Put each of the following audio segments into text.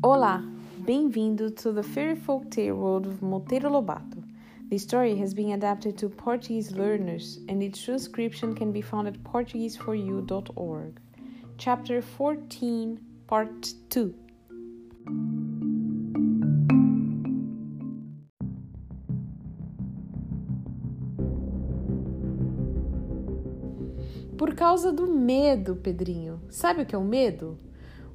Olá, bem-vindo to the fairy folk tale world of Monteiro Lobato. The story has been adapted to Portuguese learners and its transcription can be found at portugueseforyou.org. Chapter 14, Part 2. Por causa do medo, Pedrinho. Sabe o que é o medo?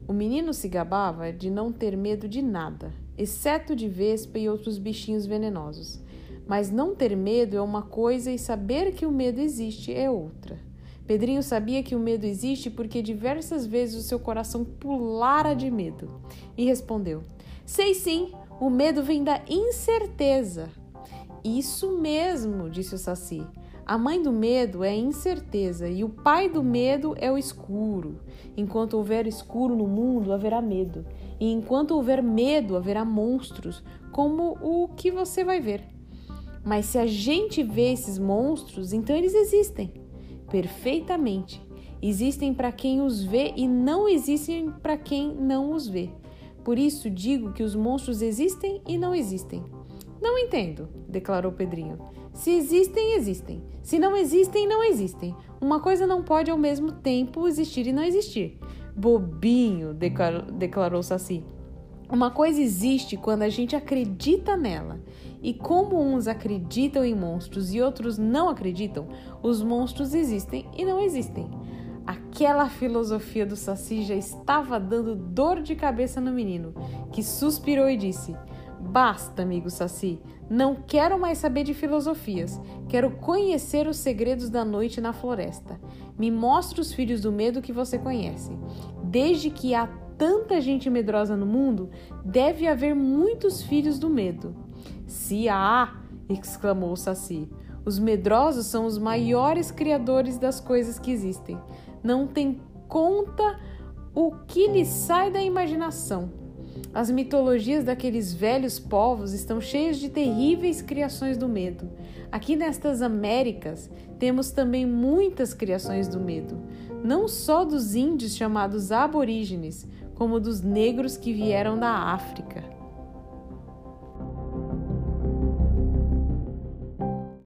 O menino se gabava de não ter medo de nada, exceto de vespa e outros bichinhos venenosos. Mas não ter medo é uma coisa e saber que o medo existe é outra. Pedrinho sabia que o medo existe porque diversas vezes o seu coração pulara de medo e respondeu: Sei sim, o medo vem da incerteza. Isso mesmo, disse o Saci. A mãe do medo é a incerteza e o pai do medo é o escuro. Enquanto houver escuro no mundo, haverá medo. E enquanto houver medo, haverá monstros, como o que você vai ver. Mas se a gente vê esses monstros, então eles existem. Perfeitamente. Existem para quem os vê e não existem para quem não os vê. Por isso digo que os monstros existem e não existem. Não entendo, declarou Pedrinho. Se existem, existem. Se não existem, não existem. Uma coisa não pode ao mesmo tempo existir e não existir. Bobinho, declarou Saci. Uma coisa existe quando a gente acredita nela. E como uns acreditam em monstros e outros não acreditam, os monstros existem e não existem. Aquela filosofia do Saci já estava dando dor de cabeça no menino, que suspirou e disse: Basta, amigo Saci. Não quero mais saber de filosofias. Quero conhecer os segredos da noite na floresta. Me mostre os filhos do medo que você conhece. Desde que há tanta gente medrosa no mundo, deve haver muitos filhos do medo. Se há, exclamou Saci. Os medrosos são os maiores criadores das coisas que existem. Não tem conta o que lhes sai da imaginação. As mitologias daqueles velhos povos estão cheias de terríveis criações do medo. Aqui nestas Américas temos também muitas criações do medo, não só dos índios chamados aborígenes, como dos negros que vieram da África.